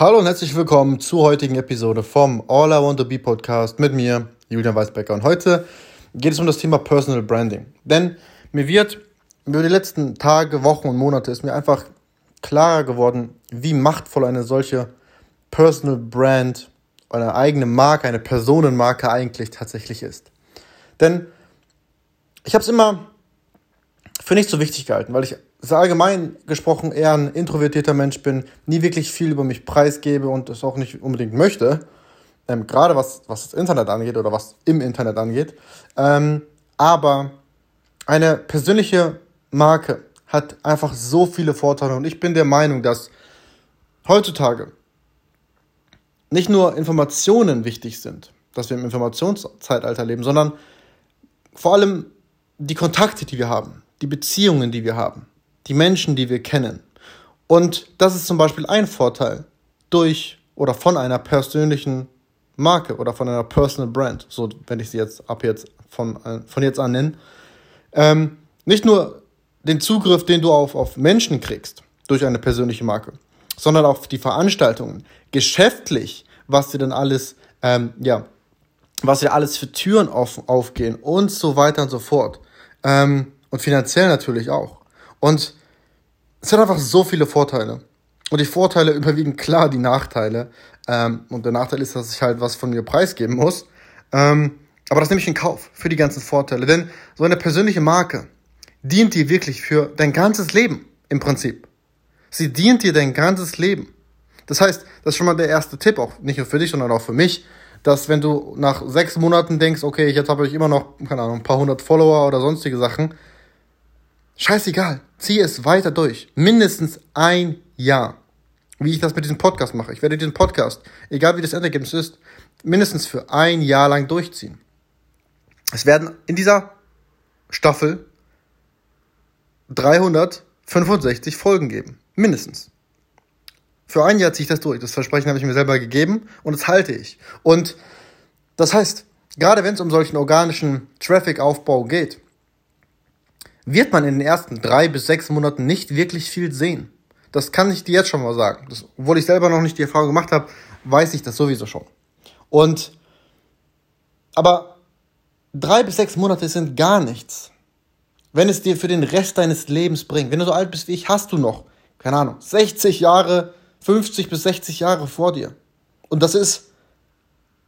Hallo und herzlich willkommen zur heutigen Episode vom All I Want to Be Podcast mit mir, Julian Weisbecker. Und heute geht es um das Thema Personal Branding. Denn mir wird über die letzten Tage, Wochen und Monate ist mir einfach klarer geworden, wie machtvoll eine solche Personal Brand, eine eigene Marke, eine Personenmarke eigentlich tatsächlich ist. Denn ich habe es immer für nicht so wichtig gehalten, weil ich so allgemein gesprochen eher ein introvertierter Mensch bin, nie wirklich viel über mich preisgebe und das auch nicht unbedingt möchte. Ähm, gerade was, was das Internet angeht oder was im Internet angeht. Ähm, aber eine persönliche Marke hat einfach so viele Vorteile und ich bin der Meinung, dass heutzutage nicht nur Informationen wichtig sind, dass wir im Informationszeitalter leben, sondern vor allem die Kontakte, die wir haben, die Beziehungen, die wir haben, die Menschen, die wir kennen. Und das ist zum Beispiel ein Vorteil durch oder von einer persönlichen Marke oder von einer Personal Brand, so wenn ich sie jetzt ab jetzt von, von jetzt an nenne. Ähm, nicht nur den Zugriff, den du auf, auf Menschen kriegst durch eine persönliche Marke, sondern auf die Veranstaltungen, geschäftlich, was dir dann alles, ähm, ja, was dir alles für Türen auf, aufgehen und so weiter und so fort. Ähm, und finanziell natürlich auch. Und es hat einfach so viele Vorteile. Und die Vorteile überwiegen klar die Nachteile. Ähm, und der Nachteil ist, dass ich halt was von mir preisgeben muss. Ähm, aber das nehme ich in Kauf für die ganzen Vorteile. Denn so eine persönliche Marke dient dir wirklich für dein ganzes Leben im Prinzip. Sie dient dir dein ganzes Leben. Das heißt, das ist schon mal der erste Tipp, auch nicht nur für dich, sondern auch für mich, dass wenn du nach sechs Monaten denkst, okay, jetzt habe ich immer noch, keine Ahnung, ein paar hundert Follower oder sonstige Sachen, scheißegal, zieh es weiter durch. Mindestens ein Jahr. Wie ich das mit diesem Podcast mache. Ich werde diesen Podcast, egal wie das Endergebnis ist, mindestens für ein Jahr lang durchziehen. Es werden in dieser Staffel 365 Folgen geben. Mindestens. Für ein Jahr ziehe ich das durch. Das Versprechen habe ich mir selber gegeben und das halte ich. Und das heißt, gerade wenn es um solchen organischen Traffic-Aufbau geht, wird man in den ersten drei bis sechs Monaten nicht wirklich viel sehen. Das kann ich dir jetzt schon mal sagen. Das, obwohl ich selber noch nicht die Erfahrung gemacht habe, weiß ich das sowieso schon. Und, aber drei bis sechs Monate sind gar nichts. Wenn es dir für den Rest deines Lebens bringt, wenn du so alt bist wie ich, hast du noch, keine Ahnung, 60 Jahre 50 bis 60 Jahre vor dir. Und das ist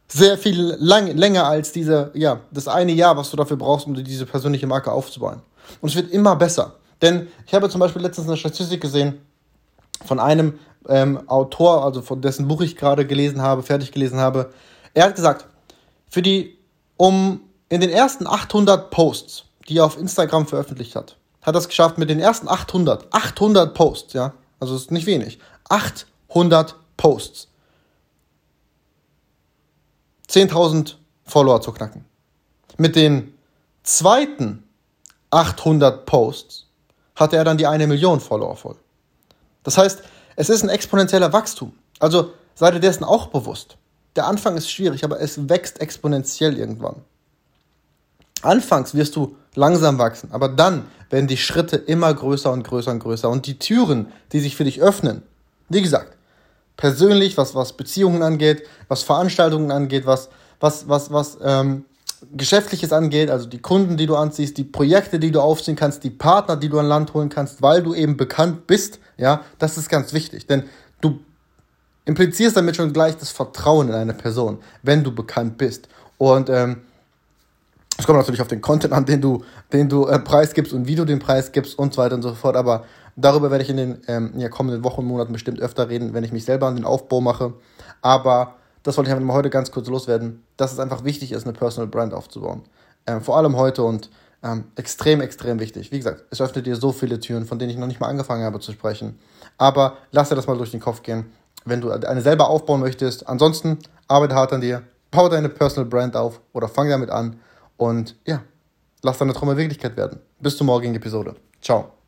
sehr viel lang, länger als diese, ja, das eine Jahr, was du dafür brauchst, um diese persönliche Marke aufzubauen. Und es wird immer besser. Denn ich habe zum Beispiel letztens eine Statistik gesehen von einem ähm, Autor, also von dessen Buch ich gerade gelesen habe, fertig gelesen habe. Er hat gesagt, für die, um in den ersten 800 Posts, die er auf Instagram veröffentlicht hat, hat er es geschafft mit den ersten 800, 800 Posts, ja, also ist nicht wenig, 800 Posts. 10.000 Follower zu knacken. Mit den zweiten 800 Posts hatte er dann die eine Million Follower voll. Das heißt, es ist ein exponentieller Wachstum. Also sei dir dessen auch bewusst. Der Anfang ist schwierig, aber es wächst exponentiell irgendwann. Anfangs wirst du langsam wachsen, aber dann werden die Schritte immer größer und größer und größer und die Türen, die sich für dich öffnen, wie gesagt, persönlich, was, was Beziehungen angeht, was Veranstaltungen angeht, was, was, was, was ähm, Geschäftliches angeht, also die Kunden, die du anziehst, die Projekte, die du aufziehen kannst, die Partner, die du an Land holen kannst, weil du eben bekannt bist, ja, das ist ganz wichtig, denn du implizierst damit schon gleich das Vertrauen in eine Person, wenn du bekannt bist. Und ähm, es kommt natürlich auf den Content an, den du, den du äh, preisgibst und wie du den Preis gibst und so weiter und so fort. Aber darüber werde ich in den ähm, ja, kommenden Wochen und Monaten bestimmt öfter reden, wenn ich mich selber an den Aufbau mache. Aber das wollte ich einfach mal heute ganz kurz loswerden, dass es einfach wichtig ist, eine Personal Brand aufzubauen. Ähm, vor allem heute und ähm, extrem, extrem wichtig. Wie gesagt, es öffnet dir so viele Türen, von denen ich noch nicht mal angefangen habe zu sprechen. Aber lass dir das mal durch den Kopf gehen, wenn du eine selber aufbauen möchtest. Ansonsten arbeite hart an dir, baue deine Personal Brand auf oder fang damit an und ja, lass deine Träume Wirklichkeit werden. Bis zur morgigen Episode. Ciao.